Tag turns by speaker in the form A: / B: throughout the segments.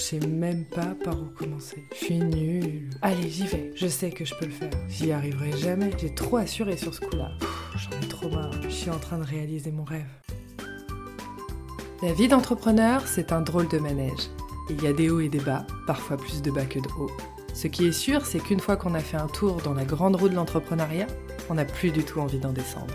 A: Je sais même pas par où commencer. Je suis nulle. Allez, j'y vais. Je sais que je peux le faire. J'y arriverai jamais. J'ai trop assuré sur ce coup-là. J'en ai trop marre. Je suis en train de réaliser mon rêve. La vie d'entrepreneur, c'est un drôle de manège. Il y a des hauts et des bas, parfois plus de bas que de hauts. Ce qui est sûr, c'est qu'une fois qu'on a fait un tour dans la grande roue de l'entrepreneuriat, on n'a plus du tout envie d'en descendre.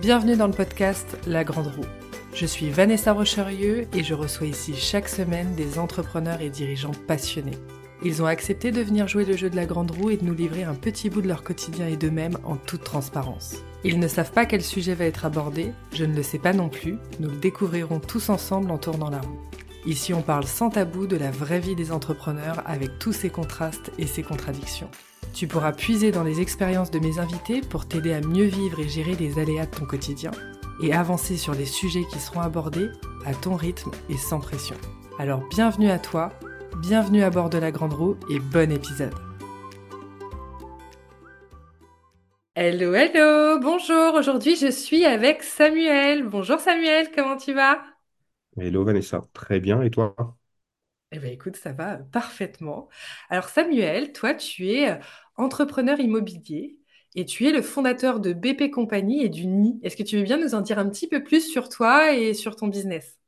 A: Bienvenue dans le podcast La Grande Roue. Je suis Vanessa Rocherieux et je reçois ici chaque semaine des entrepreneurs et dirigeants passionnés. Ils ont accepté de venir jouer le jeu de la grande roue et de nous livrer un petit bout de leur quotidien et d'eux-mêmes en toute transparence. Ils ne savent pas quel sujet va être abordé, je ne le sais pas non plus, nous le découvrirons tous ensemble en tournant la roue. Ici on parle sans tabou de la vraie vie des entrepreneurs avec tous ses contrastes et ses contradictions. Tu pourras puiser dans les expériences de mes invités pour t'aider à mieux vivre et gérer les aléas de ton quotidien et avancer sur les sujets qui seront abordés à ton rythme et sans pression. Alors bienvenue à toi, bienvenue à bord de la Grande Roue et bon épisode. Hello, hello, bonjour, aujourd'hui je suis avec Samuel. Bonjour Samuel, comment tu vas?
B: Hello Vanessa, très bien. Et toi?
A: Eh bien écoute, ça va parfaitement. Alors Samuel, toi tu es entrepreneur immobilier et tu es le fondateur de BP Compagnie et du NI. Est-ce que tu veux bien nous en dire un petit peu plus sur toi et sur ton business?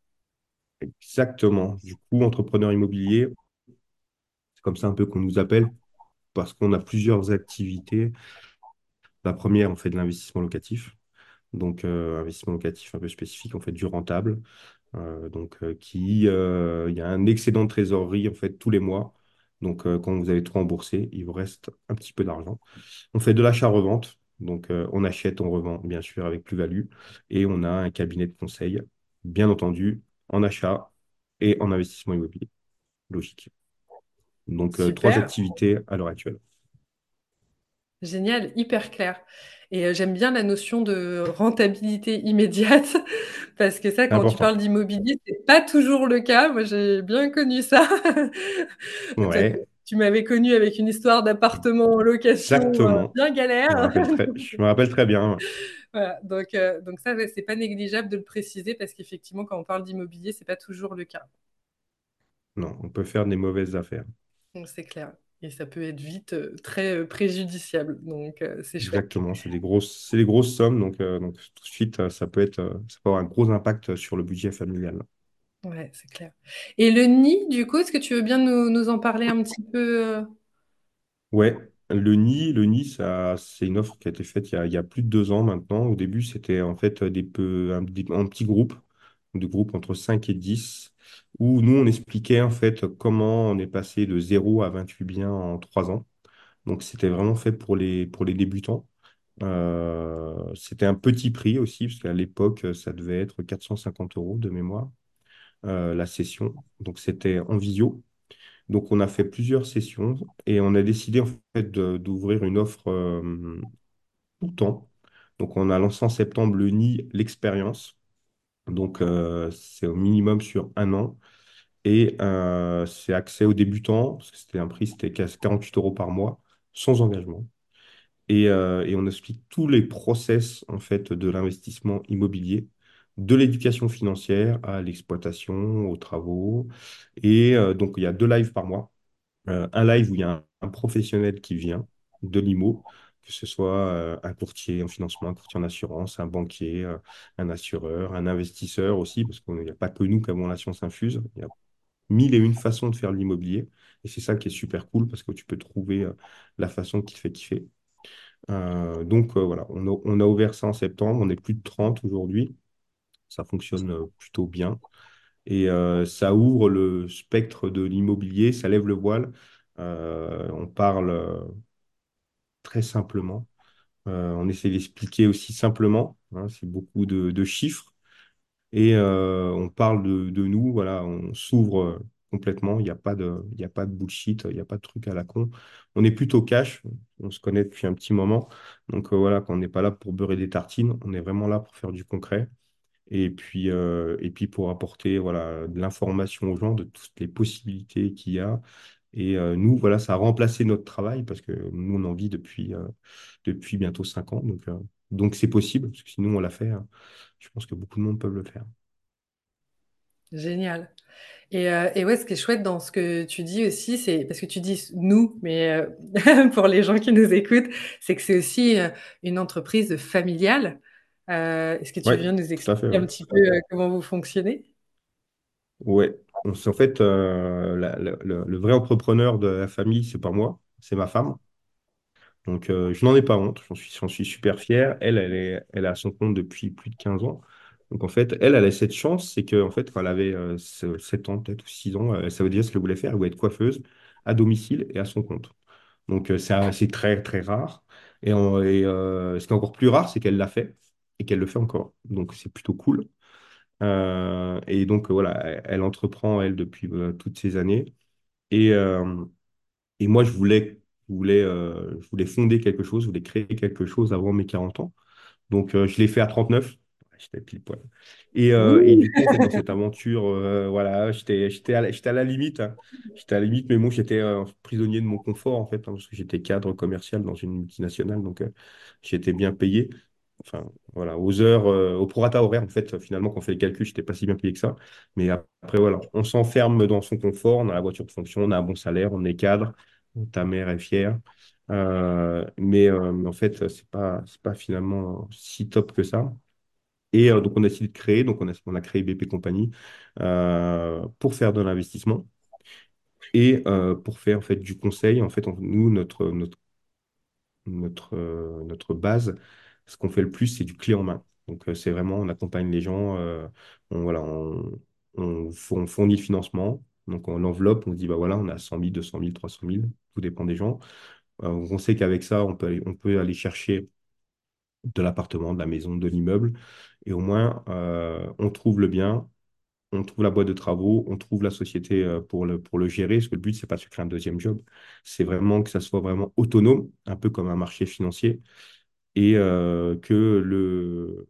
B: Exactement. Du coup, entrepreneur immobilier, c'est comme ça un peu qu'on nous appelle parce qu'on a plusieurs activités. La première, on fait de l'investissement locatif. Donc, euh, investissement locatif un peu spécifique, on fait du rentable. Euh, donc, euh, qui, il y a un excédent de trésorerie en fait tous les mois. Donc, euh, quand vous avez tout remboursé, il vous reste un petit peu d'argent. On fait de l'achat-revente. Donc, euh, on achète, on revend, bien sûr, avec plus-value. Et on a un cabinet de conseil, bien entendu, en achat et en investissement immobilier. Logique. Donc, euh, trois activités à l'heure actuelle.
A: Génial, hyper clair. Et euh, j'aime bien la notion de rentabilité immédiate parce que ça, quand tu parles d'immobilier, c'est pas toujours le cas. Moi, j'ai bien connu ça. Tu
B: Ouais,
A: tu m'avais connu avec une histoire d'appartement en location euh,
B: exactement.
A: bien
B: Je me
A: galère.
B: rappelle très, je me rappelle très bien.
A: Voilà, donc, euh, donc ça, c'est pas négligeable de le préciser parce qu'effectivement, quand on parle d'immobilier, c'est pas toujours le cas.
B: Non, on peut faire des mauvaises affaires.
A: Donc c'est clair. Et ça peut être vite euh, très euh, préjudiciable. Donc euh, c'est chouette.
B: Exactement. C'est des grosses, c'est des grosses sommes. Donc, donc tout de suite, ça peut être, ça peut avoir un gros impact sur le budget familial.
A: Ouais, c'est clair. Et le nid, du coup, est-ce que tu veux bien nous, nous en parler un petit peu
B: Ouais, le nid, le nid, ça, c'est une offre qui a été faite il y a, il y a plus de deux ans maintenant. Au début, c'était en fait des peu, un, des- un petit groupe, de groupe entre 5 et 10, où nous, on expliquait en fait comment on est passé de zéro à 28 biens en trois ans. Donc, c'était vraiment fait pour les, pour les débutants. Euh, c'était un petit prix aussi, parce qu'à l'époque, ça devait être 450 euros de mémoire, euh, la session. Donc, c'était en visio. Donc, on a fait plusieurs sessions et on a décidé en fait d'ouvrir une offre euh, tout le temps. Donc, on a lancé en septembre le NI, l'expérience. Donc, euh, c'est au minimum sur un an et euh, c'est accès aux débutants, parce que c'était un prix, c'était 48 euros par mois, sans engagement. Et, euh, et on explique tous les process en fait de l'investissement immobilier, de l'éducation financière à l'exploitation, aux travaux. Et donc, il y a deux lives par mois un live où il y a un, un professionnel qui vient de l'IMO, que ce soit euh, un courtier en financement, un courtier en assurance, un banquier, euh, un assureur, un investisseur aussi, parce qu'il n'y a pas que nous qui avons la science infuse. Il y a mille et une façons de faire de l'immobilier. Et c'est ça qui est super cool parce que tu peux trouver euh, la façon qui te fait kiffer. Donc voilà, on a, ouvert ça en septembre, on est plus de 30 aujourd'hui. Ça fonctionne plutôt bien. Et ça ouvre le spectre de l'immobilier, ça lève le voile. On parle très simplement. Euh, on essaie d'expliquer aussi simplement. hein, c'est beaucoup de, chiffres. Et euh, on parle de, nous, voilà, on s'ouvre euh, complètement. Il n'y a pas de, y a pas de bullshit, il n'y a pas de truc à la con. On est plutôt cash. On se connaît depuis un petit moment. Donc voilà, quand on n'est pas là pour beurrer des tartines, on est vraiment là pour faire du concret. Et puis, et puis pour apporter voilà, de l'information aux gens de toutes les possibilités qu'il y a. Et euh, nous, voilà, ça a remplacé notre travail parce que nous, on en vit depuis, euh, depuis bientôt cinq ans. Donc, euh, donc c'est possible, parce que sinon, on l'a fait. hein. Je pense que beaucoup de monde peuvent le faire.
A: Génial. Et, euh, et ouais, ce qui est chouette dans ce que tu dis aussi, c'est parce que tu dis nous, mais euh, pour les gens qui nous écoutent, c'est que c'est aussi euh, une entreprise familiale. Est-ce que tu
B: Ouais,
A: viens nous
B: fait,
A: expliquer un
B: ouais.
A: petit peu comment vous fonctionnez?
B: Ouais. On- En fait, euh, le, vrai entrepreneur de la famille, c'est pas moi, c'est ma femme. Donc, euh, je n'en ai pas honte, j'en suis, super fier. Elle, elle est, elle à son compte depuis plus de 15 ans. Donc, en fait, elle, elle a cette chance, c'est que, en fait, quand elle avait euh, ce- 7 ans, peut-être, ou 6 ans, ça veut dire ce qu'elle voulait faire. Elle voulait être coiffeuse à domicile et à son compte. Donc, euh, c'est très, très rare. Et, et, ce qui est encore plus rare, c'est qu'elle l'a fait et qu'elle le fait encore. Donc, c'est plutôt cool. Euh, et donc, euh, voilà, elle, entreprend, elle, depuis euh, toutes ces années. Et, et moi, je voulais, je voulais, je voulais fonder quelque chose, je voulais créer quelque chose avant mes 40 ans. Donc, je l'ai fait à 39. Ouais, J'étais pile poil. Et, du coup, dans cette aventure, voilà, j'étais, j'étais à à la limite. hein. J'étais à la limite, mais moi, j'étais prisonnier de mon confort, en fait, hein, parce que j'étais cadre commercial dans une multinationale. Donc, j'étais bien payé. Enfin, voilà, aux heures, euh, au prorata horaire, en fait, finalement, quand on fait les calculs, j'étais pas si bien payé que ça. Mais après, voilà, on s'enferme dans son confort, on a la voiture de fonction, on a un bon salaire, on est cadre, ta mère est fière. Euh, mais, euh, en fait, c'est pas, c'est pas finalement si top que ça. Et donc, on a décidé de créer, donc on a, on a créé BP Company euh, pour faire de l'investissement et pour faire en fait du conseil. En fait, nous, notre, notre notre base, ce qu'on fait le plus, c'est du clé en main. Donc, euh, c'est vraiment, on accompagne les gens, euh, on, voilà, on, on, four- on fournit le financement. Donc, on l'enveloppe, on dit, bah voilà, on a 100 000, 200 000, 300 000, tout dépend des gens. Euh, on sait qu'avec ça, on peut aller, on peut aller chercher de l'appartement, de la maison, de l'immeuble. Et au moins, on trouve le bien, on trouve la boîte de travaux, on trouve la société pour le, pour le gérer. Parce que le but, c'est pas de se créer un deuxième job. C'est vraiment que ça soit vraiment autonome, un peu comme un marché financier et euh, que le,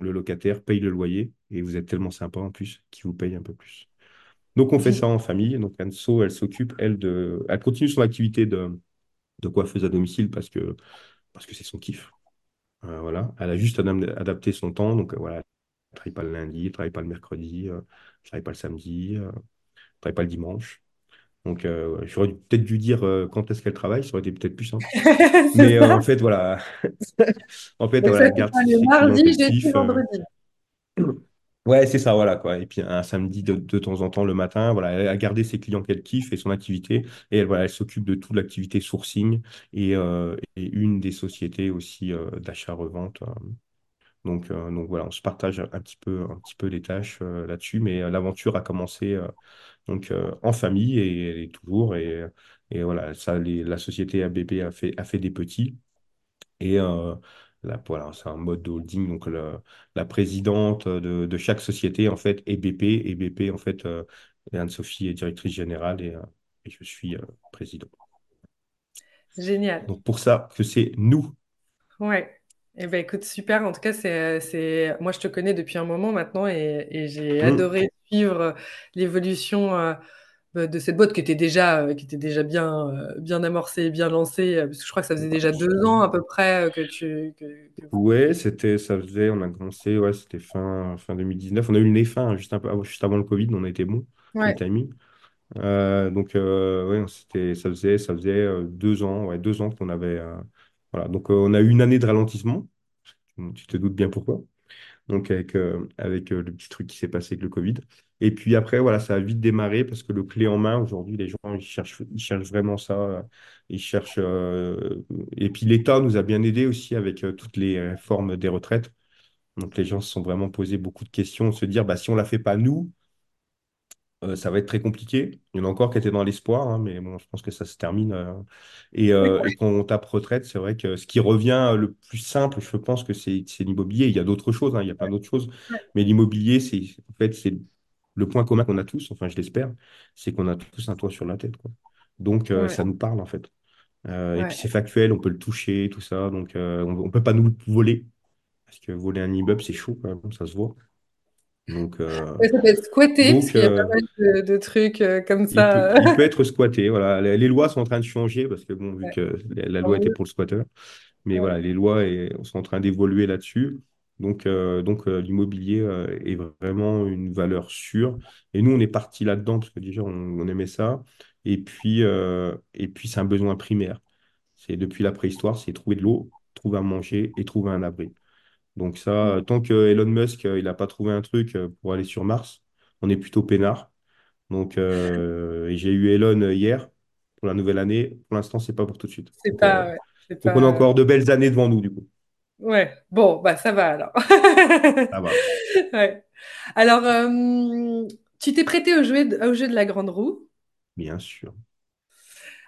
B: le locataire paye le loyer et vous êtes tellement sympa en plus qu'il vous paye un peu plus. Donc on fait ça en famille. Donc Anso, elle s'occupe, elle, de... Elle continue son activité de, de coiffeuse à domicile parce que parce que c'est son kiff. Euh, voilà. Elle a juste adapté son temps. Donc euh, voilà, elle ne travaille pas le lundi, elle ne travaille pas le mercredi, euh, elle ne travaille pas le samedi, elle ne travaille pas le dimanche. Donc euh, j'aurais peut-être dû dire euh, quand est-ce qu'elle travaille, ça aurait été peut-être plus simple. Mais euh, en fait, voilà. En fait, voilà, garde
A: le mardi, jeudi, vendredi.
B: Ouais, c'est ça, voilà, quoi. Et puis un samedi de, de temps en temps le matin, voilà, elle a gardé ses clients qu'elle kiffe et son activité. Et elle, voilà, elle s'occupe de toute l'activité sourcing et, et une des sociétés aussi d'achat-revente. Donc, euh, donc voilà, on se partage un petit peu, un petit peu les tâches euh, là-dessus. Mais euh, l'aventure a commencé donc, en famille et elle est toujours. Et, et voilà, ça, les- la société ABP a fait, a fait des petits. Et là, voilà, c'est un mode de holding. Donc, le- la présidente de, de chaque société, en fait, est BP. Et BP, en fait, Anne-Sophie est directrice générale et, et je suis président.
A: Génial.
B: Donc, pour ça, que c'est nous.
A: Ouais. Eh ben écoute, super. En tout cas, c'est, c'est... moi, je te connais depuis un moment maintenant et, et j'ai
B: Hmm.
A: adoré suivre l'évolution euh, bah, de cette boîte qui était déjà, euh, qui était déjà bien, euh, bien amorcée bien lancée. euh, Parce que je crois que ça faisait déjà deux ans à peu près euh, que tu, que.
B: Ouais, c'était, ça faisait, on a commencé, ouais, c'était fin, fin 2019. On a eu le nez fin, hein, juste, un juste avant le Covid, on a été bon
A: Ouais.
B: timing. Euh, donc, euh, ouais, c'était, ça faisait, ça faisait euh, deux ans, ouais, deux ans qu'on avait. Voilà, donc, euh, on a eu une année de ralentissement. Tu te doutes bien pourquoi. Donc, avec, euh, avec euh, le petit truc qui s'est passé avec le Covid. Et puis après, voilà, ça a vite démarré parce que le clé en main, aujourd'hui, les gens, ils cherchent, vraiment ça. Ils cherchent. Et puis, l'État nous a bien aidés aussi avec toutes les euh, formes des retraites. Donc, les gens se sont vraiment posé beaucoup de questions, se dire, bah, si on ne la fait pas nous, euh, ça va être très compliqué. Il y en a encore qui étaient dans l'espoir, hein, mais bon, je pense que ça se termine. euh. Et, euh, et quand on tape retraite, c'est vrai que ce qui revient le plus simple, je pense que c'est c'est l'immobilier. Il y a d'autres choses, hein, il y a plein d'autres choses. Mais l'immobilier, c'est en fait, c'est le point commun qu'on a tous, enfin, je l'espère, c'est qu'on a tous un toit sur la tête, quoi. Donc, euh,
A: Ouais.
B: ça nous parle, en fait. Euh, et puis,
A: Ouais.
B: c'est factuel, on peut le toucher, tout ça. Donc, euh, on ne peut pas nous le voler. Parce que voler un immeuble, c'est chaud, quand même, ça se voit. Donc, euh,
A: ça peut être squatté parce
B: donc,
A: qu'il y a pas
B: euh,
A: mal de, de trucs euh, comme
B: Il peut,
A: ça.
B: il peut être squatté. Voilà. Les, lois sont en train de changer parce que, bon, vu
A: Ouais.
B: que la loi était pour le squatteur, mais voilà, les lois sont en train d'évoluer là-dessus. Donc, euh, donc euh, l'immobilier euh, est vraiment une valeur sûre. Et nous, on est parti là-dedans parce que déjà, on, on aimait ça. Et puis, et puis c'est un besoin primaire. C'est depuis la préhistoire, c'est trouver de l'eau, trouver à manger et trouver un abri. Donc ça, tant que Elon Musk, il n'a pas trouvé un truc pour aller sur Mars, on est plutôt peinard. Donc, euh, j'ai eu Elon hier pour la nouvelle année. Pour l'instant, c'est pas pour tout de suite.
A: C'est
B: Donc, euh,
A: pas, ouais, c'est
B: donc on a encore de belles années devant nous, du coup.
A: Ouais. Bon, bah ça va alors.
B: Ça va,
A: Ouais. Alors, euh, tu t'es prêté au jeu, de, au jeu de la grande roue?
B: bien sûr.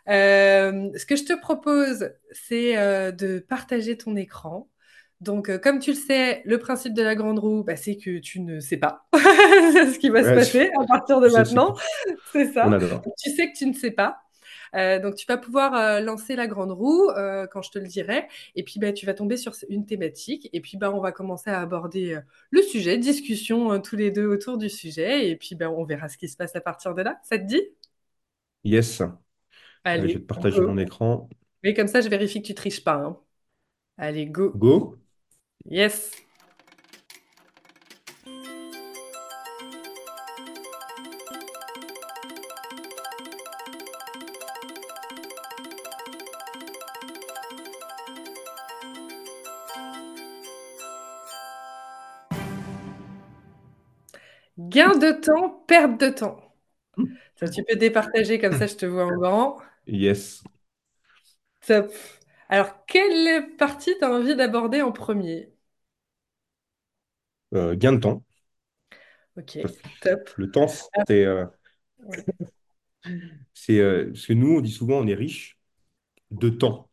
A: Euh, ce que je te propose, c'est euh, de partager ton écran. Donc, euh, comme tu le sais, le principe de la grande roue, bah, c'est que tu ne sais pas ce qui va se
B: je,
A: passer à partir de maintenant. C'est
B: On
A: ça. Tu sais que tu ne sais pas. Euh, donc, tu vas pouvoir euh, lancer la grande roue euh, quand je te le dirai. Et puis, bah, tu vas tomber sur une thématique. Et puis, bah, on va commencer à aborder le sujet, discussion euh, tous les deux autour du sujet. Et puis, bah, on verra ce qui se passe à partir de là. Ça te dit?
B: Yes. Allez, je vais te partager
A: go.
B: mon écran.
A: Mais comme ça, je vérifie que tu triches pas. hein. Allez, go.
B: Go.
A: Yes. Gain de temps, perte de temps. Ça, tu peux départager comme ça, je te vois en grand.
B: Yes.
A: Top. Alors, quelle partie tu as envie d'aborder en premier?
B: Euh, gain de temps.
A: Ok, top.
B: le temps, c'est, euh,
A: ouais.
B: c'est, euh, parce que nous, on dit souvent, on est riche de temps.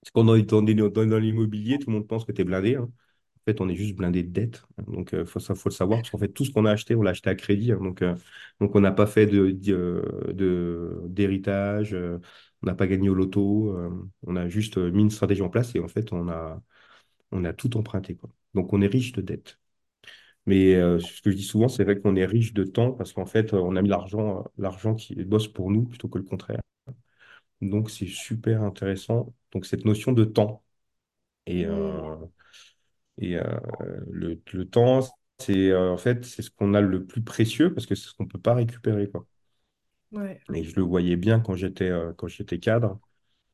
B: Parce qu'on est dans, dans, dans l'immobilier, tout le monde pense que tu es blindé. hein. En fait, on est juste blindé de dettes. Donc, il faut, le savoir. Parce qu'en fait, tout ce qu'on a acheté, on l'a acheté à crédit. hein. Donc, euh, donc on n'a pas fait de, d'héritage. on n'a pas gagné au loto. on a juste mis une stratégie en place et en fait, on a, on a tout emprunté, quoi. Donc, on est riche de dettes. Mais euh, ce que je dis souvent, c'est vrai qu'on est riche de temps parce qu'en fait, on a mis l'argent, l'argent qui bosse pour nous plutôt que le contraire. Donc, c'est super intéressant. Donc, cette notion de temps. Et, euh, Et euh, le, le temps, c'est euh, en fait, c'est ce qu'on a le plus précieux parce que c'est ce qu'on ne peut pas récupérer, quoi.
A: ouais.
B: Et je le voyais bien quand j'étais euh, quand j'étais cadre,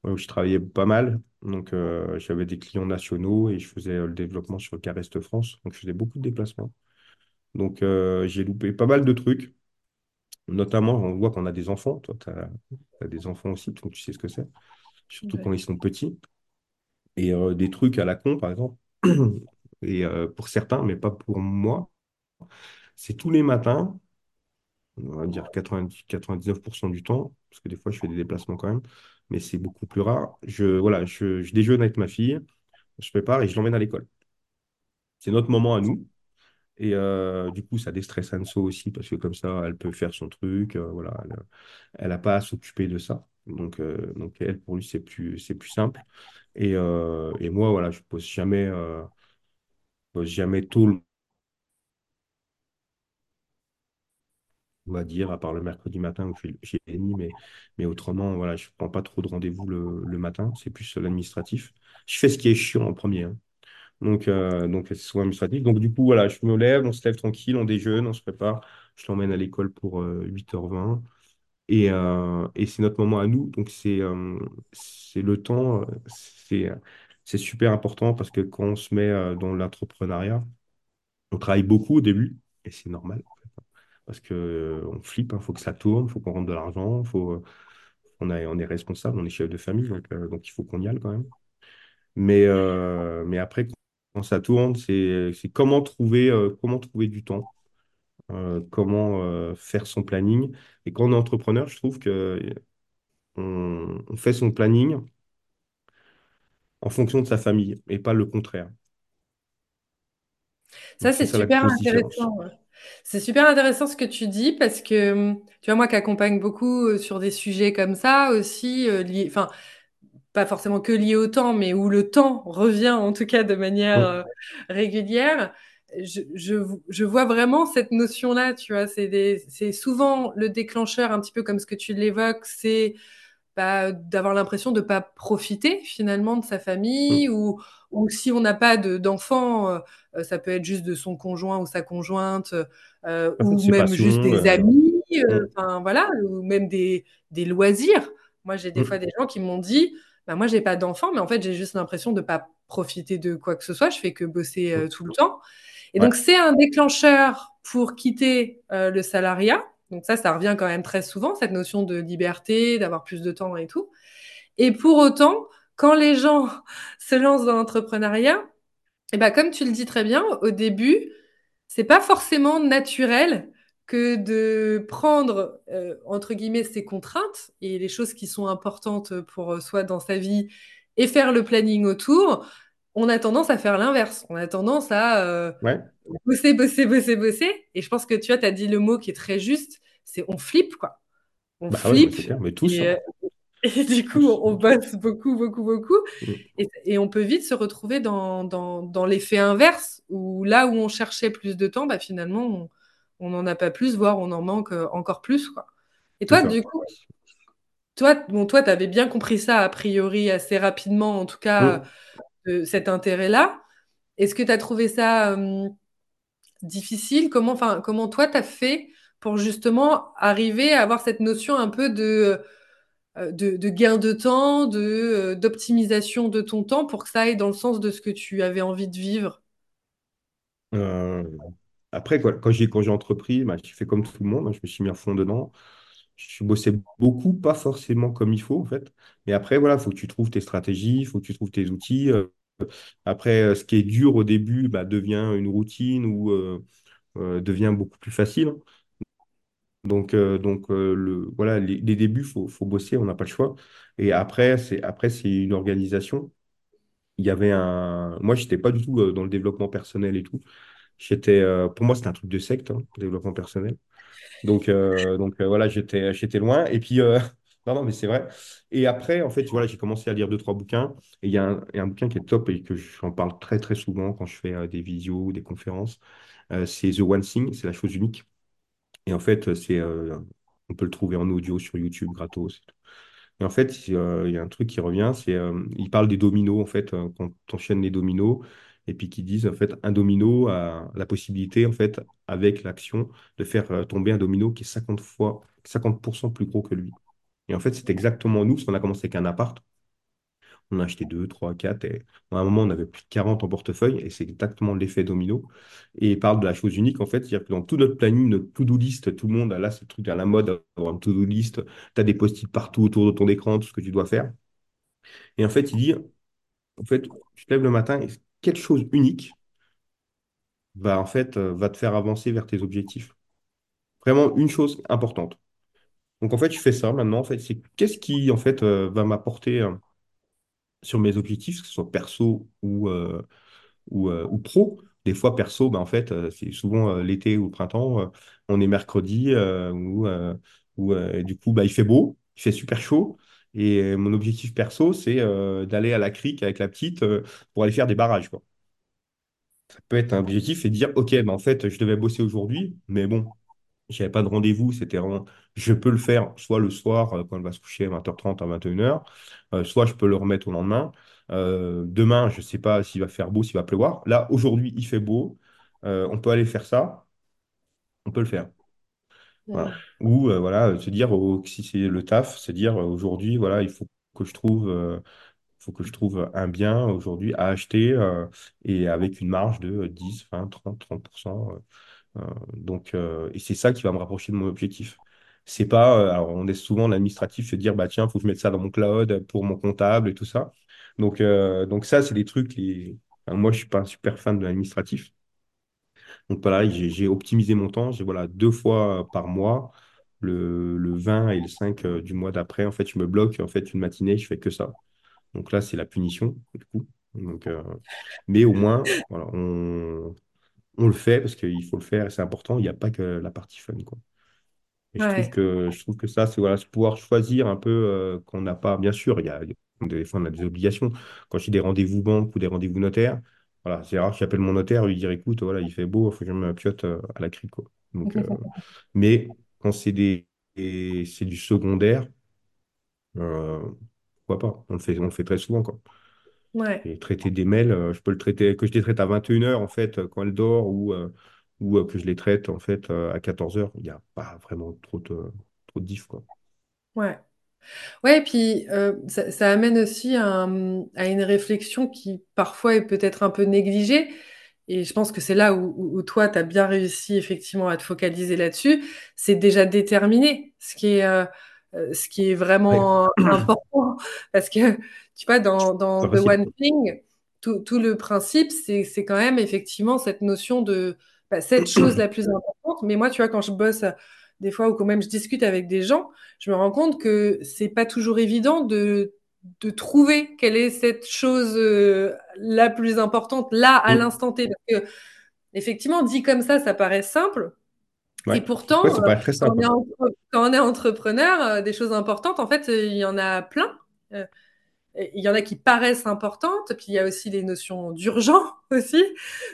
B: où je travaillais pas mal. Donc, euh, j'avais des clients nationaux et je faisais euh, le développement sur le Carest France. Donc, je faisais beaucoup de déplacements. Donc, euh, j'ai loupé pas mal de trucs. Notamment, on voit qu'on a des enfants. Toi, tu as, des enfants aussi, donc tu sais ce que c'est. Surtout quand ils sont petits. Et euh, des trucs à la con, par exemple. Et pour certains, mais pas pour moi. C'est tous les matins, on va dire 90, 99% du temps, parce que des fois je fais des déplacements quand même, mais c'est beaucoup plus rare. Je, voilà, je, je déjeune avec ma fille, je prépare et je l'emmène à l'école. C'est notre moment à nous. Et euh, du coup, ça déstresse Anso aussi, parce que comme ça, elle peut faire son truc. euh, voilà, elle n'a pas à s'occuper de ça. Donc, euh, donc elle, pour lui, c'est plus, plus simple. Et, et moi, voilà, je ne pose jamais, pose jamais tôt le on va dire, à part le mercredi matin où j'ai Eni, mais, autrement, voilà, je ne prends pas trop de rendez-vous le, matin, c'est plus l'administratif. Je fais ce qui est chiant en premier. hein. Donc, euh, donc c'est souvent administratif. Donc, du coup, voilà, je me lève, on se lève tranquille, on déjeune, on se prépare. Je l'emmène à l'école pour euh, 8h20. Et, euh, et c'est notre moment à nous. Donc, c'est euh, le temps, euh, c'est c'est super important parce que quand on se met euh, dans l'entrepreneuriat, on travaille beaucoup au début, et c'est normal parce que euh, on flippe, il faut que ça tourne, il faut qu'on rentre de l'argent, faut, euh, on a- on est responsable, on est chef de famille, donc, euh, donc il faut qu'on y aille quand même. Mais, mais après, quand ça tourne, c'est comment trouver, comment trouver du temps, euh, comment euh, faire son planning. Et quand on est entrepreneur, je trouve que on, on fait son planning en fonction de sa famille et pas le contraire.
A: Ça,
B: c'est
A: super intéressant. ouais. C'est super intéressant ce que tu dis parce que, tu vois, moi qui accompagne beaucoup euh, sur des sujets comme ça aussi, euh, enfin, pas forcément que liés au temps, mais où le temps revient en tout cas de manière euh, régulière, je, je, je vois vraiment cette notion-là, tu vois, c'est souvent le déclencheur, un petit peu comme ce que tu l'évoques, c'est bah, d'avoir l'impression de pas profiter finalement de sa famille
B: Mm.
A: ou, ou si on n'a pas de, d'enfant, euh, euh, ça peut être juste de son conjoint ou sa conjointe euh, ou même juste des amis, euh, enfin voilà, ou même des, des loisirs. Moi, j'ai des fois
B: mm,
A: des gens qui m'ont dit, bah, moi, j'ai pas d'enfant, mais en fait, j'ai juste l'impression de pas profiter de quoi que ce soit. Je fais que bosser tout le temps. Et
B: Ouais,
A: donc, c'est un déclencheur pour quitter le salariat. Donc ça, ça revient quand même très souvent, cette notion de liberté, d'avoir plus de temps et tout. Et pour autant, quand les gens se lancent dans l'entrepreneuriat, et ben comme tu le dis très bien, au début, c'est pas forcément naturel que de prendre euh, entre guillemets ses contraintes et les choses qui sont importantes pour soi dans sa vie et faire le planning autour. On a tendance à faire l'inverse. On a tendance à euh,
B: ouais.
A: bosser, bosser, bosser, bosser. Et je pense que tu vois, tu as dit le mot qui est très juste, c'est on flippe, quoi. On
B: Bah ouais, bah,
A: flippe
B: c'est clair, mais tous,
A: et,
B: hein.
A: euh, et du coup,
B: Tous.
A: on bosse beaucoup, beaucoup, beaucoup.
B: Mm.
A: Et, et on peut vite se retrouver dans, dans, dans l'effet inverse, où là où on cherchait plus de temps, bah, finalement, on n'en a pas plus, voire on en manque euh, encore plus, quoi. Et toi, du coup, toi, bon, toi, tu avais bien compris ça a priori assez rapidement, en tout cas,
B: Mm.
A: euh, cet intérêt-là. Est-ce que tu as trouvé ça euh, difficile? Comment, comment toi, tu as fait pour justement arriver à avoir cette notion un peu de, euh, gain de temps, euh, d'optimisation de ton temps pour que ça aille dans le sens de ce que tu avais envie de vivre?
B: Euh, après, quand j'ai entrepris, bah, j'ai fait comme tout le monde, hein, je me suis mis à fond dedans. Je bossais beaucoup, pas forcément comme il faut, en fait. Mais après, voilà, il faut que tu trouves tes stratégies, il faut que tu trouves tes outils. Après, ce qui est dur au début bah, devient une routine ou devient beaucoup plus facile. Donc, euh, donc euh, le, voilà, les, débuts, il faut, faut bosser, on n'a pas le choix. Et après, c'est après, c'est une organisation. Il y avait un... Moi, je n'étais pas du tout euh, dans le développement personnel et tout. J'étais, pour moi, c'était un truc de secte, hein, le développement personnel. Donc, donc voilà, j'étais, j'étais loin. Et puis, non, non, mais c'est vrai. Et après, en fait, voilà, j'ai commencé à lire deux, trois bouquins. Et il y a un, bouquin qui est top et que j'en parle très, très souvent quand je fais des visios des conférences. C'est The One Thing, c'est la chose unique. Et en fait, c'est, euh, on peut le trouver en audio sur YouTube gratos. Et en fait, il y a un truc qui revient, c'est euh, il parle des dominos, en fait, euh, quand tu enchaînes les dominos, et puis qui disent, en fait, un domino a la possibilité, en fait, avec l'action, de faire euh, tomber un domino qui est 50 fois, 50% plus gros que lui. Et en fait, c'est exactement nous, parce qu'on a commencé avec un appart, on a acheté deux, trois, quatre, et à un moment, on avait plus de 40 en portefeuille, et c'est exactement l'effet domino. Et il parle de la chose unique, en fait, c'est-à-dire que dans tout notre planning, notre to-do list, tout le monde, là, c'est le truc à la mode, avoir une to-do list, tu as des post-it partout autour de ton écran, tout ce que tu dois faire. Et en fait, il dit, en fait, tu te lèves le matin et chose unique va, en fait, euh, va te faire avancer vers tes objectifs. Vraiment une chose importante. Donc, en fait, je fais ça maintenant, en fait, c'est qu'est-ce qui, en fait, euh, va m'apporter euh, sur mes objectifs, que ce soit perso ou, euh, ou, euh, ou pro. Des fois, perso, ben, en fait, euh, c'est souvent l'été ou le printemps, on est mercredi, ou euh, du coup, bah, il fait beau, il fait super chaud. Et mon objectif perso, c'est d'aller à la crique avec la petite pour aller faire des barrages, quoi. Ça peut être un objectif et dire, OK, ben, en fait, je devais bosser aujourd'hui, mais bon, j'avais pas de rendez-vous, c'était vraiment, je peux le faire soit le soir euh, quand elle va se coucher à 20h30 à 21h, euh, soit je peux le remettre au lendemain. Euh, demain, je sais pas s'il va faire beau, s'il va pleuvoir. Là, aujourd'hui, il fait beau, Euh, on peut aller faire ça, on peut le faire. Voilà. Ou voilà, se dire, oh, si c'est le taf, se dire, aujourd'hui, voilà, il faut que je trouve, faut que je trouve un bien aujourd'hui à acheter euh, et avec une marge de 10, 20, 30, 30%. Euh, donc, euh, et c'est ça qui va me rapprocher de mon objectif. C'est pas, euh, alors on est souvent l'administratif, se dire, bah tiens, faut que je mette ça dans mon cloud pour mon comptable et tout ça. Donc, euh, donc ça, c'est des trucs, moi, je suis pas un super fan de l'administratif. Donc, pareil, j'ai optimisé mon temps. J'ai, voilà, deux fois par mois, le, le 20 et le 5 euh, du mois d'après, en fait, je me bloque, en fait, une matinée, je fais que ça. Donc là, c'est la punition, du coup. Donc, euh, mais au moins, voilà, on, on le fait parce qu'il faut le faire et c'est important. Il n'y a pas que la partie fun, quoi. Et je trouve que, je trouve que ça, c'est voilà, pouvoir choisir un peu euh, qu'on n'a pas. Bien sûr, il y a, des fois, on a des obligations. Quand j'ai des rendez-vous banque ou des rendez-vous notaires, voilà, c'est rare que j'appelle mon notaire et lui dire, écoute, voilà, il fait beau, il faut que je me piote euh, à la crique, quoi. Donc, euh, mais quand c'est des, c'est du secondaire, euh, pourquoi pas? On le fait, on le fait très souvent, quoi.
A: Ouais,
B: Et traiter des mails, euh, je peux le traiter, que je les traite à 21h, en fait, euh, quand elle dort, ou, euh, ou que je les traite, en fait, à 14h. Il n'y a pas vraiment trop de, trop de diff, quoi.
A: ouais. Ouais, et puis euh, ça, ça amène aussi à, un- à une réflexion qui parfois est peut-être un peu négligée. Et je pense que c'est là où, où- où toi, tu as bien réussi effectivement à te focaliser là-dessus. C'est déjà déterminé, ce qui est, euh, ce qui est vraiment important. Parce que, tu vois, dans, The. One Thing, tout, tout le principe, c'est, quand même effectivement cette notion de bah, cette chose la plus importante. Mais moi, tu vois, quand je bosse euh, des fois ou quand même je discute avec des gens, je me rends compte que c'est pas toujours évident de, de trouver quelle est cette chose euh, la plus importante là à l'instant T. Parce que, effectivement, dit comme ça, ça paraît simple. Et pourtant,
B: ouais,
A: euh, quand on est, entre- quand on est entrepreneur, euh, des choses importantes, en fait, il y en a plein. Euh, il y en a qui paraissent importantes, puis il y a aussi les notions d'urgent aussi,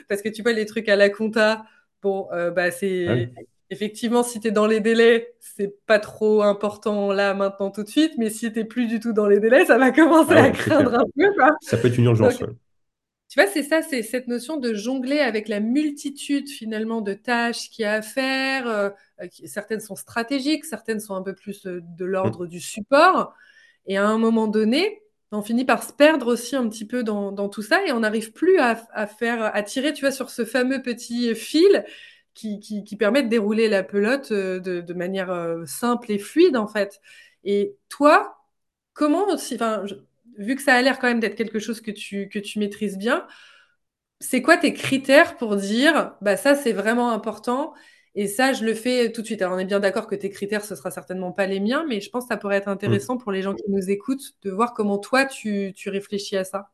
A: parce que tu vois, les trucs à la compta, bon, euh, bah,
B: Ah
A: c'est
B: oui,
A: effectivement, si tu es dans les délais, c'est pas trop important là, maintenant, tout de suite, mais si tu plus du tout dans les délais, ça va commencer
B: ah
A: à craindre
B: clair.
A: un peu, quoi.
B: Ça peut être une urgence.
A: Tu vois, c'est ça, c'est cette notion de jongler avec la multitude finalement de tâches qu'il y a à faire. euh, euh, certaines sont stratégiques, certaines sont un peu plus euh, de l'ordre du support. Et à un moment donné, on finit par se perdre aussi un petit peu dans, tout ça et on n'arrive plus à, faire, à tirer, tu vois, sur ce fameux petit fil qui, permet de dérouler la pelote de, manière simple et fluide en fait. Et toi, comment aussi, vu que ça a l'air quand même d'être quelque chose que tu, que tu maîtrises bien, c'est quoi tes critères pour dire, bah ça c'est vraiment important et ça je le fais tout de suite? Alors on est bien d'accord que tes critères ce sera certainement pas les miens, mais je pense que ça pourrait être
B: Mm.
A: intéressant pour les gens qui nous écoutent de voir comment toi tu, tu réfléchis à ça.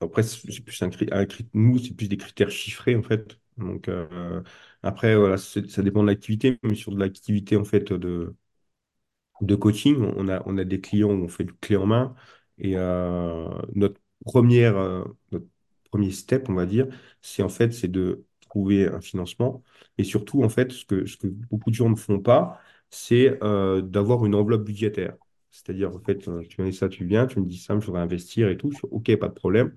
B: Après, c'est plus un, un nous, c'est plus des critères chiffrés, en fait. Donc, euh, après, voilà, ça dépend de l'activité, mais sur de l'activité, en fait, de, de coaching. On a, on a des clients où on fait du clé en main. Et euh, notre première, euh, notre premier step, on va dire, c'est en fait, c'est de trouver un financement. Et surtout, en fait, ce que, ce que beaucoup de gens ne font pas, c'est euh, d'avoir une enveloppe budgétaire. C'est-à-dire, en fait, tu ça, tu viens, tu me dis ça, je voudrais investir et tout. OK, pas de problème.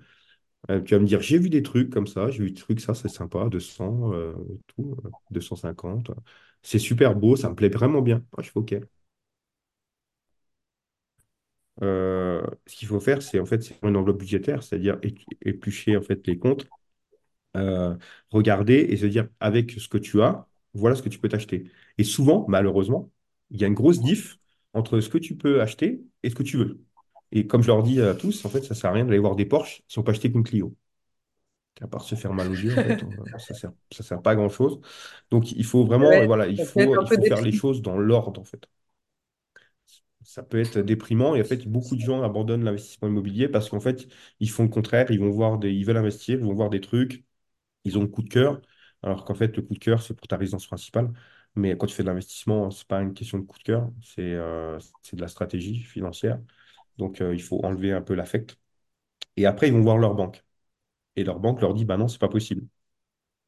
B: Tu vas me dire, j'ai vu des trucs comme ça, j'ai vu des trucs, ça, c'est sympa, 200, euh, tout, euh, 250. C'est super beau, ça me plaît vraiment bien. Je fais OK. Euh, ce qu'il faut faire, c'est en fait une enveloppe budgétaire, c'est-à-dire éplucher en fait les comptes, euh, regarder et se dire avec ce que tu as, voilà ce que tu peux t'acheter. Et souvent, malheureusement, il y a une grosse diff entre ce que tu peux acheter et ce que tu veux. Et comme je leur dis à tous, en fait, ça sert à rien d'aller voir des Porsche si on peut acheter qu'une Clio. À part se faire mal aux yeux, en fait, on- ça sert, ça sert pas à grand-chose. Donc, il faut vraiment,
A: Ouais,
B: voilà, il faut, il faire les choses dans l'ordre, en fait. Ça peut être déprimant et en fait, beaucoup de gens abandonnent l'investissement immobilier parce qu'en fait, ils font le contraire, ils vont voir des, ils veulent investir, ils vont voir des trucs, ils ont le coup de cœur, alors qu'en fait, le coup de cœur, c'est pour ta résidence principale. Mais quand tu fais de l'investissement, c'est pas une question de coup de cœur, c'est euh, de la stratégie financière. Donc, euh, il faut enlever un peu l'affect. Et après, ils vont voir leur banque. Et leur banque leur dit, bah non, c'est pas possible.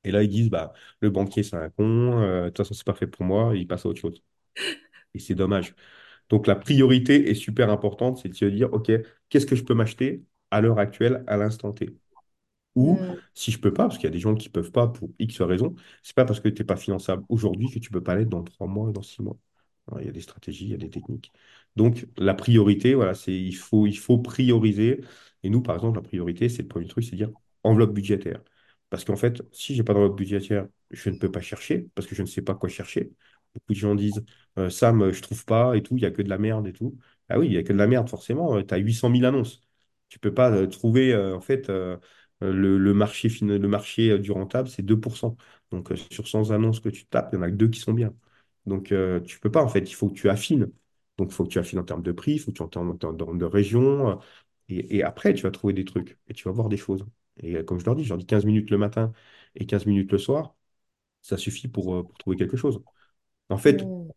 B: Et là, ils disent, bah, le banquier, c'est un con, euh, de toute façon, c'est pas fait pour moi, ils passent à autre chose. Et c'est dommage. Donc la priorité est super importante, c'est de se dire, OK, qu'est-ce que je peux m'acheter à l'heure actuelle, à l'instant T? Ou
A: Hmm.
B: si je peux pas, parce qu'il y a des gens qui peuvent pas pour X raisons, c'est pas parce que tu n'es pas finançable aujourd'hui que tu peux pas l'être dans trois mois, dans six mois. Alors, il y a des stratégies, il y a des techniques. Donc la priorité, voilà, c'est il faut, il faut prioriser. Et nous, par exemple, la priorité, c'est le premier truc, c'est dire enveloppe budgétaire. Parce qu'en fait, si j'ai pas d'enveloppe budgétaire, je ne peux pas chercher, parce que je ne sais pas quoi chercher. Beaucoup de gens disent, euh, Sam, je trouve pas et tout, il y a que de la merde et tout. Ah oui, il y a que de la merde, forcément. Tu as 800 000 annonces. Tu peux pas euh, trouver, euh, en fait, euh, euh, le, marché, le marché euh, du rentable, c'est 2%. Donc, euh, sur 100 annonces que tu tapes, il y en a que deux qui sont bien. Donc, euh, tu peux pas, en fait. Il faut que tu affines. Donc, il faut que tu affines en termes de prix, il faut que tu affines en termes de, région. euh, Et, après, tu vas trouver des trucs et tu vas voir des choses. Et euh, comme je leur dis, je leur dis 15 minutes le matin et 15 minutes le soir, ça suffit pour, euh, trouver quelque chose. En fait,
A: Hmm.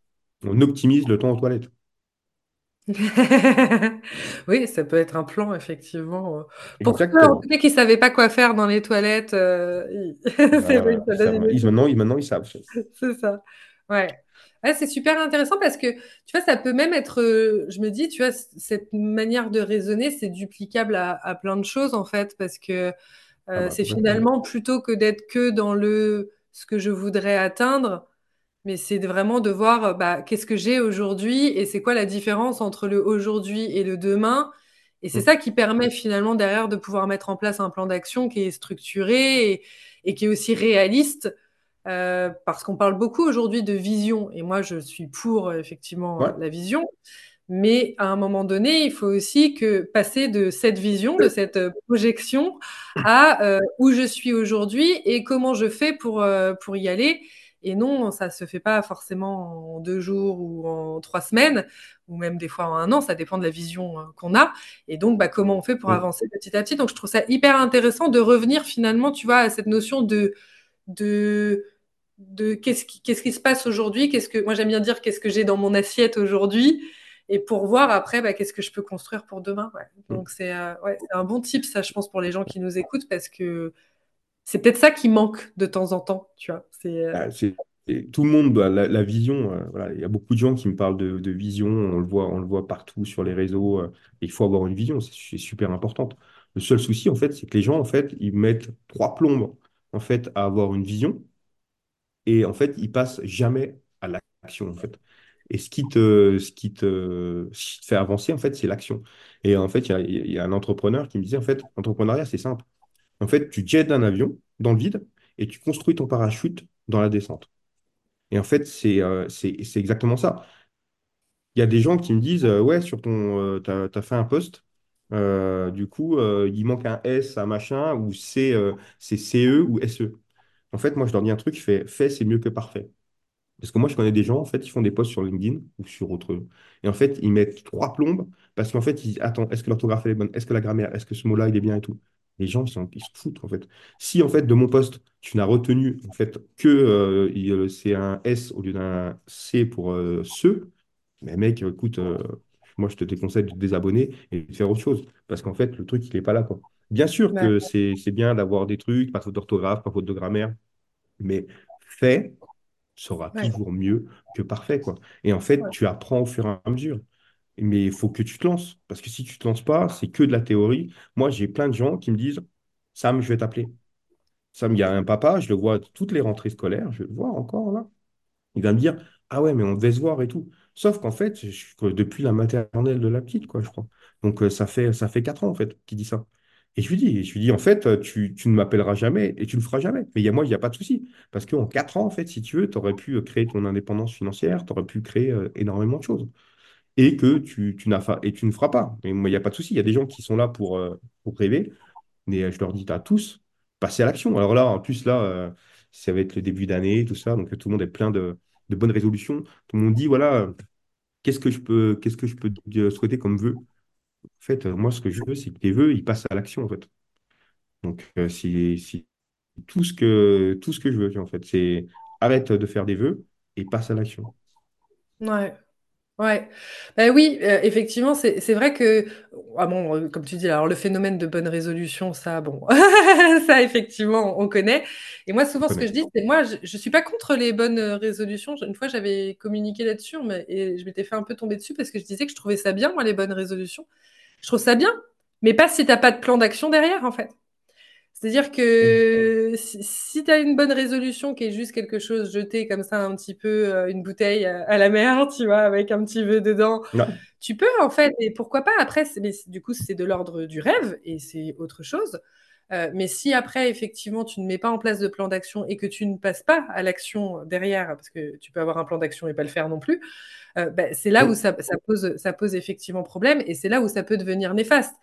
B: On optimise le temps aux toilettes.
A: Oui, ça peut être un plan, effectivement. Pour ceux, en tout
B: Exactement.
A: cas, qui ne savaient pas quoi faire dans les toilettes, euh, c'est vrai, ça donne
B: Ils, maintenant, ils, maintenant, ils savent.
A: C'est ça. Ouais. Ouais, c'est super intéressant parce que, tu vois, ça peut même être, euh, je me dis, tu vois, cette manière de raisonner, c'est duplicable à, à plein de choses, en fait, parce que
B: Ah
A: euh,
B: bah
A: c'est finalement plutôt que d'être que dans le ce que je voudrais atteindre, mais c'est vraiment de voir, euh, bah, qu'est-ce que j'ai aujourd'hui et c'est quoi la différence entre le aujourd'hui et le demain. Et c'est
B: Mm.
A: ça qui permet finalement derrière de pouvoir mettre en place un plan d'action qui est structuré et, et qui est aussi réaliste euh, parce qu'on parle beaucoup aujourd'hui de vision, et moi je suis pour euh, effectivement
B: Ouais.
A: la vision, mais à un moment donné, il faut aussi que passer de cette vision, de cette projection, à euh, où je suis aujourd'hui et comment je fais pour, euh, pour y aller. Et non, ça se fait pas forcément en deux jours ou en trois semaines, ou même des fois en un an, ça dépend de la vision euh, qu'on a. Et donc, bah, comment on fait pour
B: Mm.
A: avancer petit à petit? Donc, je trouve ça hyper intéressant de revenir finalement, tu vois, à cette notion de, de de qu'est-ce qui, qu'est-ce qui se passe aujourd'hui, qu'est-ce que moi j'aime bien dire qu'est-ce que j'ai dans mon assiette aujourd'hui? Et pour voir après bah, qu'est-ce que je peux construire pour demain. Ouais.
B: Mm.
A: Donc c'est euh, ouais, c'est un bon tip ça je pense pour les gens qui nous écoutent parce que c'est peut-être ça qui manque de temps en temps, tu vois. C'est euh,
B: Ah, c'est- tout le monde, bah, la, vision, euh, il y a beaucoup de gens qui me parlent de, vision, on le voit, on le voit partout sur les réseaux. euh, il faut avoir une vision, c'est super important. Le seul souci, en fait, c'est que les gens, en fait, ils mettent trois plombes, en fait, à avoir une vision et, en fait, ils passent jamais à l'action, en fait. Et ce qui te, fait avancer, en fait, c'est l'action. Et en fait, il y a, il y a un entrepreneur qui me disait, en fait, l'entrepreneuriat, c'est simple. En fait, tu jettes un avion dans le vide et tu construis ton parachute dans la descente. Et en fait, c'est euh, exactement ça. Il y a des gens qui me disent, euh, ouais, sur ton, euh, t'as, t'as fait un post, euh, du coup, il manque un S, un machin, ou c'est CE ou SE. En fait, moi, je leur dis un truc, fais, fait, c'est mieux que parfait. Parce que moi, je connais des gens, en fait, ils font des posts sur LinkedIn ou sur autre. Et en fait, ils mettent trois plombes parce qu'en fait, ils disent, attends, est-ce que l'orthographe est bonne? Est-ce que la grammaire, est-ce que ce mot-là, il est bien et tout? Les gens, ils se foutent, en fait. Si, en fait, de mon poste, tu n'as retenu, en fait, que euh, euh, c'est un S au lieu d'un C pour euh, ce, mais mec, écoute, euh, moi, je te déconseille de te désabonner et de faire autre chose. Parce qu'en fait, le truc, il n'est pas là, quoi. Bien sûr que c'est c'est bien d'avoir des trucs, pas faute d'orthographe, pas faute de grammaire, mais fait sera
A: ouais,
B: toujours mieux que parfait, quoi. Et en fait,
A: ouais,
B: tu apprends au fur et à mesure. Mais il faut que tu te lances. Parce que si tu te lances pas, c'est que de la théorie. Moi, j'ai plein de gens qui me disent, Sam, je vais t'appeler. Sam, il y a un papa, je le vois toutes les rentrées scolaires, je le vois encore là. Il va me dire, ah ouais, mais on devait se voir et tout. Sauf qu'en fait, je depuis la maternelle de la petite, quoi, je crois. Donc, euh, ça fait, ça fait quatre ans, en fait, qu'il dit ça. Et je lui dis, je lui dis, en fait, euh, tu, tu ne m'appelleras jamais et tu ne le feras jamais. Mais il y a moi, il n'y a pas de souci. Parce qu'en quatre ans, en fait, si tu veux, tu aurais pu euh, créer ton indépendance financière, tu aurais pu créer énormément de choses. Et que tu, tu et tu ne feras pas. Mais moi, il n'y a pas de souci. Il y a des gens qui sont là pour, euh, pour rêver. Mais euh, je leur dis à tous, passez à l'action. Alors là, en plus, là, euh, ça va être le début d'année, tout ça. Donc, tout le monde est plein de, de bonnes résolutions. Tout le monde dit, voilà, qu'est-ce que je peux, qu'est-ce que je peux souhaiter comme vœu? En fait, moi, ce que je veux, c'est que tes vœux, ils passent à l'action, en fait. Donc, euh, si tout ce que, tout ce que je veux, en fait, c'est arrête de faire des vœux et passe à l'action.
A: ouais. Ouais, bah oui, euh, effectivement, c'est c'est vrai que, ah bon, euh, comme tu dis, alors le phénomène de bonne résolution, ça, bon, ça effectivement, on connaît. Et moi,
B: On
A: souvent, ce que
B: connaît.
A: je dis, c'est moi, je, je suis pas contre les bonnes euh, résolutions. Une fois, j'avais communiqué là-dessus, mais et je m'étais fait un peu tomber dessus parce que je disais que je trouvais ça bien, moi, les bonnes résolutions. Je trouve ça bien, mais pas si t'as pas de plan d'action derrière, en fait. C'est-à-dire que si, si tu as une bonne résolution qui est juste quelque chose jeté comme ça un petit peu, euh, une bouteille à, à la mer, tu vois, avec un petit vœu dedans, tu peux en fait, et pourquoi pas après, mais du coup c'est de l'ordre du rêve et c'est autre chose. Euh, mais si après, effectivement, tu ne mets pas en place de plan d'action et que tu ne passes pas à l'action derrière, parce que tu peux avoir un plan d'action et pas le faire non plus, euh, ben, c'est là où
B: Mm.
A: ça, ça pose, ça pose effectivement problème et c'est là où ça peut devenir néfaste.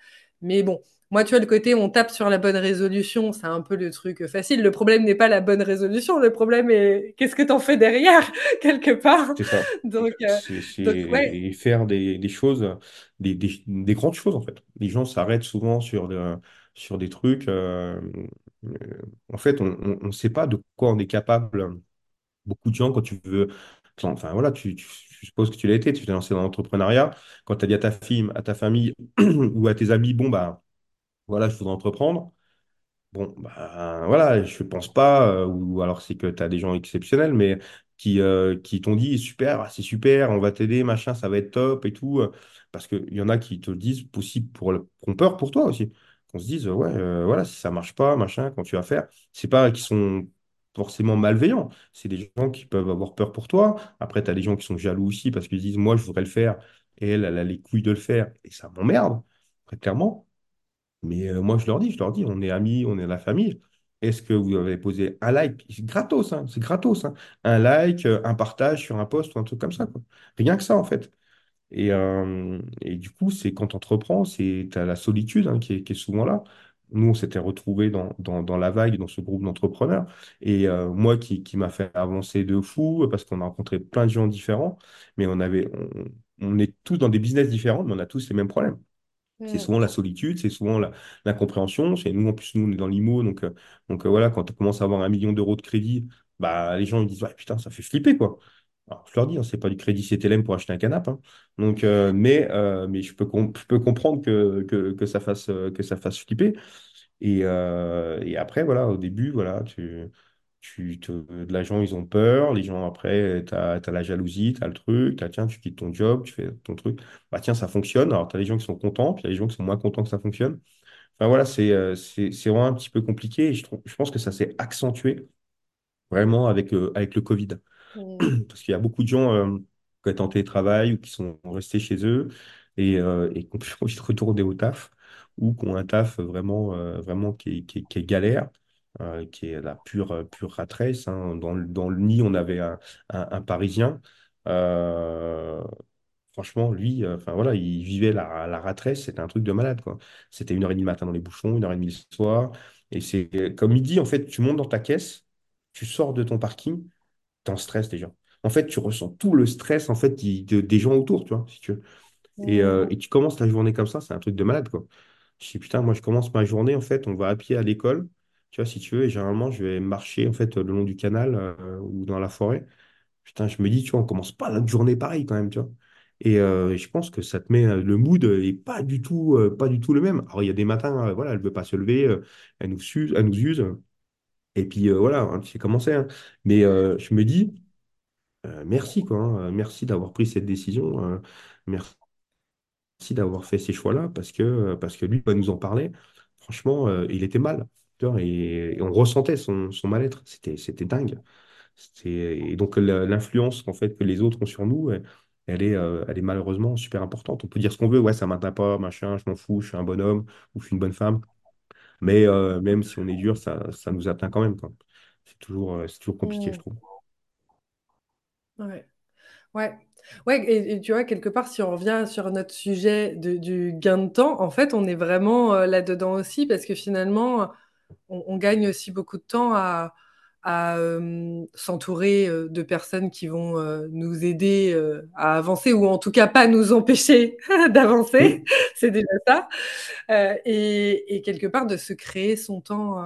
A: Mais bon, moi, tu vois, le côté on tape sur la bonne résolution, c'est un peu le truc facile. Le problème n'est pas la bonne résolution, le problème est qu'est-ce que tu en fais derrière, quelque part?
B: C'est ça.
A: Donc, euh,
B: C'est
A: ouais,
B: et faire des, des choses, des, des, des grandes choses, en fait. Les gens s'arrêtent souvent sur, de- sur des trucs. euh, euh, en fait, on ne sait pas de quoi on est capable. Beaucoup de gens, quand tu veux. Enfin, voilà, tu, tu- je suppose que tu l'as été, tu t'es lancé dans l'entrepreneuriat. Quand tu as dit à ta fille, à ta famille ou à tes amis, bon, bah, voilà, je voudrais entreprendre. Bon, bah, voilà, je pense pas, euh, ou alors c'est que tu as des gens exceptionnels, mais qui, euh, t'ont dit super, ah, c'est super, on va t'aider, machin, ça va être top et tout. euh, Parce qu'il y en a qui te le disent possible pour le, qui ont peur pour toi aussi. Qu'on se dise, ouais, voilà, si ça marche pas, machin, quand tu vas faire, c'est pas qu'ils sont forcément malveillants, c'est des gens qui peuvent avoir peur pour toi. Après, tu as des gens qui sont jaloux aussi parce qu'ils disent, moi, je voudrais le faire et elle, elle a les couilles de le faire et ça m'emmerde, très clairement. Mais euh, moi, je leur dis, je leur dis, on est amis, on est la famille. Est-ce que vous avez posé un like? C'est gratos, hein, c'est gratos. hein. Un like, euh, un partage sur un post ou un truc comme ça, quoi. Rien que ça, en fait. Et, euh, du coup, c'est quand tu entreprends, c'est la solitude hein, qui est, souvent là. Nous, on s'était retrouvés dans, la vague, dans ce groupe d'entrepreneurs. Et moi, qui, m'a fait avancer de fou, parce qu'on a rencontré plein de gens différents, mais on avait, on est tous dans des business différents, mais on a tous les mêmes problèmes. C'est
A: Mm.
B: souvent la solitude, c'est souvent la- l'incompréhension. C'est nous, en plus, nous, on est dans l'IMO. Donc, euh, donc euh, voilà, quand tu commences à avoir un million d'euros de crédit, bah, les gens ils disent, ouais, putain, ça fait flipper, quoi. Alors, je leur dis, hein, c'est pas du crédit CTLM pour acheter un canapé. hein. Donc, euh, mais, mais je peux, je peux comprendre que, que, que ça fasse, que ça fasse flipper. Et, et après, voilà, au début, voilà, tu, tu te, les gens, ils ont peur. Les gens, après, tu as, la jalousie, tu as le truc. T'as, tiens, tu quittes ton job, tu fais ton truc. Bah, tiens, ça fonctionne. Alors, tu as les gens qui sont contents, puis il y a les gens qui sont moins contents que ça fonctionne. Enfin, voilà, c'est euh, c'est, c'est vraiment un petit peu compliqué. Et je, trouve, je pense que ça s'est accentué vraiment avec, euh, avec le Covid.
A: Mm.
B: Parce qu'il y a beaucoup de gens euh, qui étaient en télétravail ou qui sont restés chez eux et, euh, et qui ont plus envie de retourner au taf ou qui ont un taf vraiment, vraiment qui est, qui est- qui est galère, euh, qui est la pure, euh, pure rat race, hein. Dans, le- dans le nid, on avait un, un- un Parisien. Euh, franchement, lui, euh, voilà, il vivait la, la rat race, c'était un truc de malade, quoi. C'était une heure et demie le matin dans les bouchons, une heure et demie le soir. Et c'est comme il dit, en fait, tu montes dans ta caisse, tu sors de ton parking t'es en stress déjà. En fait, tu ressens tout le stress en fait qui- de- des gens autour, tu vois, si tu veux. Et, euh, et tu commences ta journée comme ça, c'est un truc de malade, quoi. Je dis, putain, moi, je commence ma journée, en fait, on va à pied à l'école, tu vois, si tu veux, et généralement, je vais marcher, en fait, le long du canal euh, ou dans la forêt. Putain, je me dis, tu vois, on commence pas notre journée pareil, quand même, tu vois. Et euh, je pense que ça te met, euh, le mood est pas du tout, pas du tout le même. Alors, il y a des matins, euh, voilà, elle veut pas se lever, elle nous use, elle nous use. Et puis, voilà, hein, c'est. hein. Mais je me dis, merci, quoi. hein. Merci d'avoir pris cette décision. merci d'avoir fait ces choix-là parce que, parce que lui va nous en parler. Franchement, il était mal. Tu vois, Et, et on ressentait son, son mal-être. C'était, c'était dingue. C'était- Et donc, la- l'influence en fait, que les autres ont sur nous, elle, elle est, euh, elle est malheureusement super importante. On peut dire ce qu'on veut. Ouais, ça m'atteint pas, machin, je m'en fous, je suis un bonhomme ou je suis une bonne femme. Mais euh, même si on est dur, ça, ça nous atteint quand même, quoi. C'est toujours, euh, c'est toujours compliqué, je
A: Mm.
B: trouve.
A: Ouais. Ouais. Ouais, et, et tu vois, quelque part, si on revient sur notre sujet de- du gain de temps, en fait, on est vraiment euh, là-dedans aussi, parce que finalement, on, on gagne aussi beaucoup de temps à, à, euh, s'entourer euh, de personnes qui vont euh, nous aider euh, à avancer, ou en tout cas pas nous empêcher d'avancer. C'est déjà ça. Et, et quelque part de se créer son temps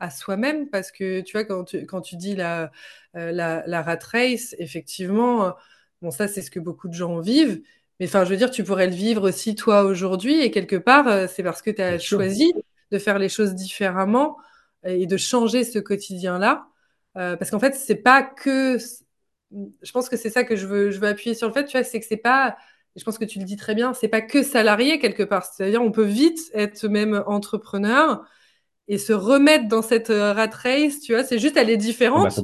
A: à soi-même parce que tu vois quand tu, quand tu dis la, la, la rat race effectivement bon ça c'est ce que beaucoup de gens vivent mais enfin je veux dire tu pourrais le vivre aussi toi aujourd'hui et quelque part c'est parce que tu
B: Bien
A: as
B: sûr.
A: De faire les choses différemment et de changer ce quotidien-là Euh, parce qu'en fait c'est pas que je pense que c'est ça que je veux je veux appuyer sur le fait tu vois c'est que c'est pas je pense que tu le dis très bien, c'est pas que salarié quelque part. C'est-à-dire, on peut vite être même entrepreneur et se remettre dans cette euh, rat race, tu vois. C'est juste, elle est
B: Ah bah,
A: différente.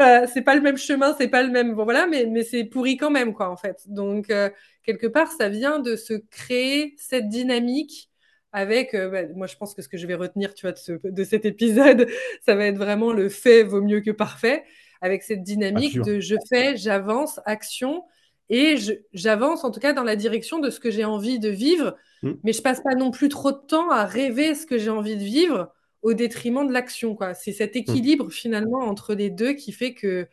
A: euh, c'est pas le même chemin, c'est pas le même. Bon, voilà, mais, mais c'est pourri quand même, quoi, en fait. Donc, euh, quelque part, ça vient de se créer cette dynamique avec, euh, bah, moi, je pense que ce que je vais retenir, tu vois, de, ce, de cet épisode, ça va être vraiment le fait vaut mieux que parfait, avec cette dynamique de je fais, j'avance, action, et j'avance en tout cas dans la direction de ce que j'ai envie de vivre,
B: Mm.
A: mais je passe pas non plus trop de temps à rêver ce que j'ai envie de vivre au détriment de l'action. C'est cet
B: Mm.
A: équilibre finalement entre les deux qui fait que,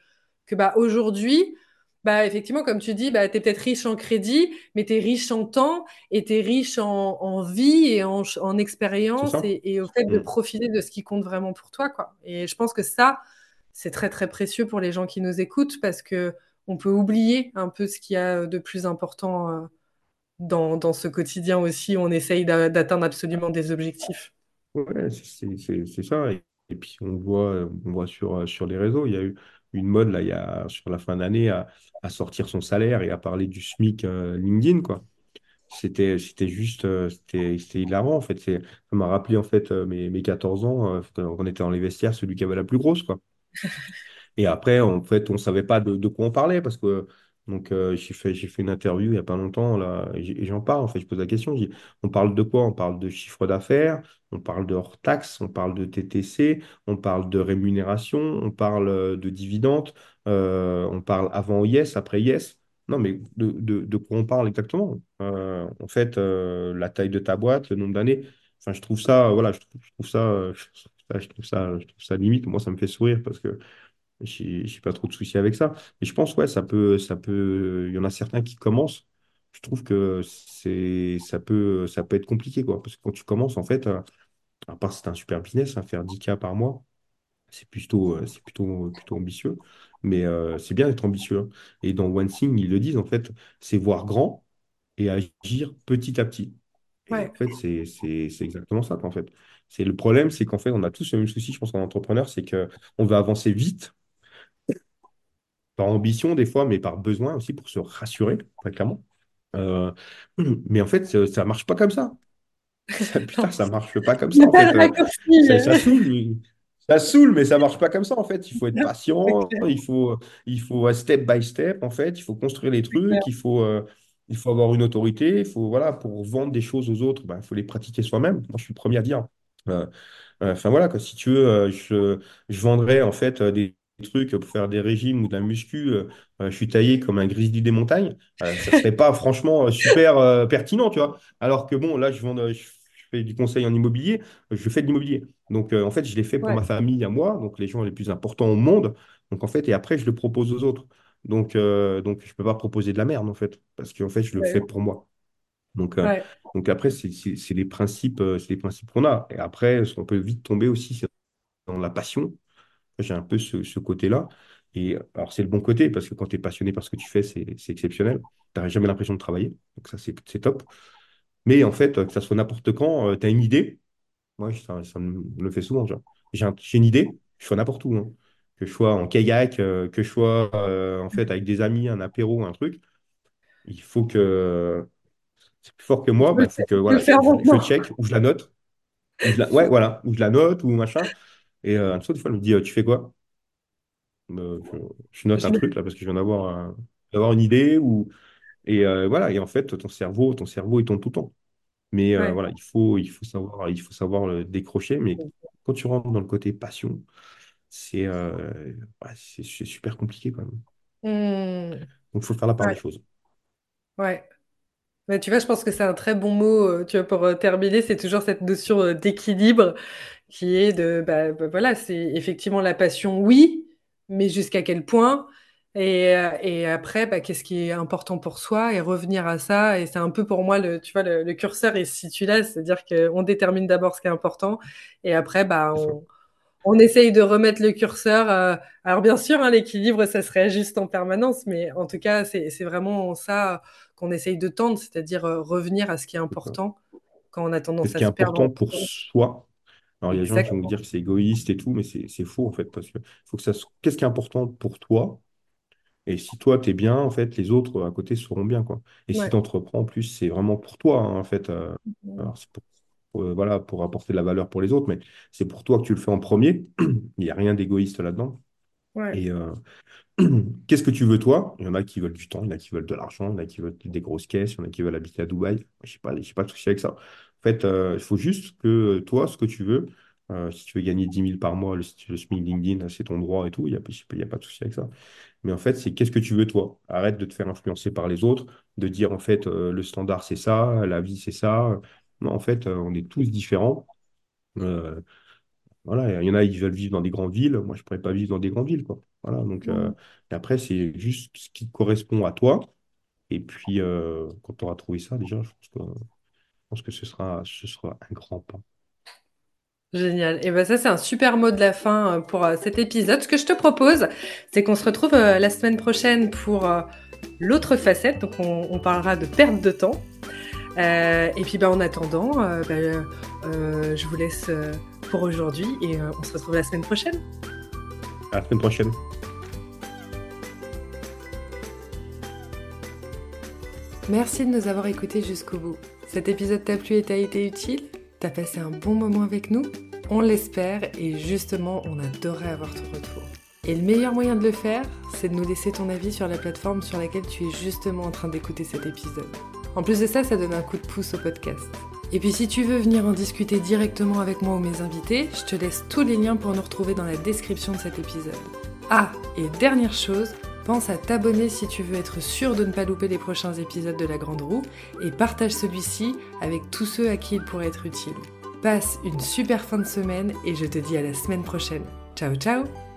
A: que bah, aujourd'hui, bah, effectivement, comme tu dis, bah, tu es peut-être riche en crédit, mais tu es riche en temps et tu es riche en, en vie et en, expérience et, et au fait de
B: Mm.
A: profiter de ce qui compte vraiment pour toi, quoi. Et je pense que ça, c'est très très précieux pour les gens qui nous écoutent parce que on peut oublier un peu ce qu'il y a de plus important euh, dans, dans ce quotidien aussi où on essaye d'a- d'atteindre absolument des objectifs.
B: Ouais, c'est ça. Et, et puis, on voit, on voit sur, sur les réseaux, il y a eu une mode là, il y a, sur la fin d'année à, à sortir son salaire et à parler du SMIC euh, LinkedIn, quoi. C'était, juste, euh, c'était, hilarant, en fait. Ça m'a rappelé, en fait, euh, mes, mes 14 ans, on était dans les vestiaires, celui qui avait la plus grosse, quoi. Et après, en fait, on ne savait pas de, de quoi on parlait parce que donc euh, j'ai fait, fait une interview il n'y a pas longtemps là, et j'en parle, en fait, je pose la question, je dis, on parle de quoi? On parle de chiffre d'affaires, on parle de hors taxe, on parle de TTC, on parle de rémunération, on parle euh, de dividendes, euh, on parle avant yes, après yes. Non, mais de, de, quoi on parle exactement? En fait, la taille de ta boîte, le nombre d'années, enfin, je trouve ça, voilà, je trouve, ça, je trouve ça, je trouve ça limite. Moi, ça me fait sourire parce que j'ai j'ai pas trop de soucis avec ça. Et je pense, ouais, ça peut, ça peut, il y en a certains qui commencent. Je trouve que c'est, ça peut, ça peut être compliqué, quoi. Parce que quand tu commences, en fait, euh, à part c'est un super business, hein, faire 10K par mois, c'est plutôt, euh, c'est plutôt, plutôt ambitieux. Mais euh, c'est bien d'être ambitieux. hein. Et dans One Thing, ils le disent, en fait, c'est voir grand et agir petit à petit. Et en
A: Ouais,
B: fait, c'est, c'est, c'est exactement ça, quoi, en fait. C'est le problème, c'est qu'en fait, on a tous le même souci, je pense, en entrepreneur, c'est que on veut avancer vite par ambition des fois, mais par besoin aussi pour se rassurer, très clairement. Euh, mais en fait, ça, ça marche pas comme ça. Ça, putain, ça marche pas comme ça en fait. Euh, ça, ça saoule, ça saoule, mais ça marche pas comme ça en fait. Il faut être patient, il faut, il faut euh, step by step en fait. Il faut construire les trucs, il faut, euh, il faut avoir une autorité. Il faut voilà pour vendre des choses aux autres, ben, il faut les pratiquer soi-même. Moi, je suis le premier à dire. Euh, euh, Enfin voilà, quoi. Si tu veux, euh, je, je vendrais en fait euh, des trucs pour faire des régimes ou de la muscu. euh, euh, je suis taillé comme un grizzly des montagnes. Euh, ça serait pas franchement euh, super euh, pertinent, tu vois. Alors que bon, là, je vends, je, je fais du conseil en immobilier, je fais de l'immobilier. Donc en fait, je l'ai fait pour
A: Ouais,
B: ma famille à moi, donc les gens les plus importants au monde. Donc en fait, et après, je le propose aux autres. Donc, donc je peux pas proposer de la merde en fait, parce qu'en fait, je le fais pour moi. Donc,
A: ouais,
B: donc après, c'est les principes, c'est les principes qu'on a. Et après, on peut vite tomber aussi dans la passion. J'ai un peu ce, ce côté-là. Et alors, c'est le bon côté, parce que quand tu es passionné par ce que tu fais, c'est exceptionnel. Tu n'as jamais l'impression de travailler. Donc, ça, c'est top. Mais en fait, que ça soit n'importe quand, tu as une idée. Moi, ça, ça me le fait souvent. J'ai un- j'ai une idée, je sois n'importe où. hein. Que je sois en kayak, euh, que je sois euh, en fait avec des amis, un apéro, un truc. Il faut que c'est plus fort que moi. bah, faut que voilà, je, je- check ou je la note. Ou je la, ouais, voilà, ou je la note ou machin. Et euh, un des fois, elle me dit, euh, tu fais quoi? Euh, je, je note un
A: Je
B: truc là parce que je viens d'avoir un- d'avoir une idée ou et euh, voilà et en fait ton cerveau ton cerveau il tourne tout le temps mais euh,
A: Ouais.
B: voilà il faut il faut savoir il faut savoir le décrocher mais quand tu rentres dans le côté passion c'est ouais, c'est super compliqué quand même
A: Hmm.
B: donc il faut faire la part des
A: Ouais,
B: choses
A: ouais. Mais tu vois, je pense que c'est un très bon mot, euh, tu vois, pour euh, terminer, c'est toujours cette notion euh, d'équilibre qui est de, bah, bah, voilà, c'est effectivement la passion, oui, mais jusqu'à quel point? Et, et après, bah, qu'est-ce qui est important pour soi et revenir à ça. Et c'est un peu pour moi, le, tu vois, le, le curseur est situé là, c'est-à-dire qu'on détermine d'abord ce qui est important et après, bah, on, on essaye de remettre le curseur. euh, alors bien sûr, hein, l'équilibre, ça se réajuste en permanence, mais en tout cas, c'est c'est vraiment ça qu'on essaye de tendre, c'est-à-dire euh, revenir à ce qui est important quand on a tendance
B: ce
A: à
B: qui est
A: perdre.
B: important pour soi alors il y a des gens qui vont
A: Exactement.
B: dire que c'est égoïste et tout mais c'est faux en fait parce que faut que ça se- qu'est-ce qui est important pour toi? Et si toi, tu es bien, en fait, les autres à côté seront bien, quoi. Et si tu entreprends, en plus, c'est vraiment pour toi, hein, en fait. euh, alors, c'est pour, pour, euh, voilà, pour apporter de la valeur pour les autres, mais c'est pour toi que tu le fais en premier. Il n'y a rien d'égoïste là-dedans.
A: Ouais.
B: Et euh, qu'est-ce que tu veux, toi? Il y en a qui veulent du temps, il y en a qui veulent de l'argent, il y en a qui veulent des grosses caisses, il y en a qui veulent habiter à Dubaï. Je sais pas, j'ai pas de souci avec ça. En fait, euh, il faut juste que toi, ce que tu veux, euh, si tu veux gagner dix mille par mois, le, le SMIC LinkedIn, c'est ton droit et tout, il n'y a, pas de souci avec ça. Mais en fait, c'est qu'est-ce que tu veux toi? Arrête de te faire influencer par les autres, de dire en fait euh, le standard c'est ça, la vie c'est ça. Non, en fait, euh, on est tous différents. Euh, voilà, il y en a, ils veulent vivre dans des grandes villes. Moi, je ne pourrais pas vivre dans des grandes villes, quoi. Voilà, donc euh, après, c'est juste ce qui correspond à toi. Et puis, euh, quand tu auras trouvé ça, déjà, je pense que, je pense que ce sera, ce sera un grand pas.
A: Génial. Et ben ça, c'est un super mot de la fin euh, pour cet épisode. Ce que je te propose, c'est qu'on se retrouve la semaine prochaine pour l'autre facette. Donc, on, on parlera de perte de temps. Euh, et puis, ben, en attendant, ben, je vous laisse pour aujourd'hui et on se retrouve la semaine prochaine.
B: À la semaine prochaine.
A: Merci de nous avoir écoutés jusqu'au bout. Cet épisode t'a plu et t'a été utile? T'as passé un bon moment avec nous? On l'espère et justement, on adorait avoir ton retour. Et le meilleur moyen de le faire, c'est de nous laisser ton avis sur la plateforme sur laquelle tu es justement en train d'écouter cet épisode. En plus de ça, ça donne un coup de pouce au podcast. Et puis si tu veux venir en discuter directement avec moi ou mes invités, je te laisse tous les liens pour nous retrouver dans la description de cet épisode. Ah, et dernière chose, pense à t'abonner si tu veux être sûr de ne pas louper les prochains épisodes de La Grande Roue et partage celui-ci avec tous ceux à qui il pourrait être utile. Passe une super fin de semaine et je te dis à la semaine prochaine. Ciao ciao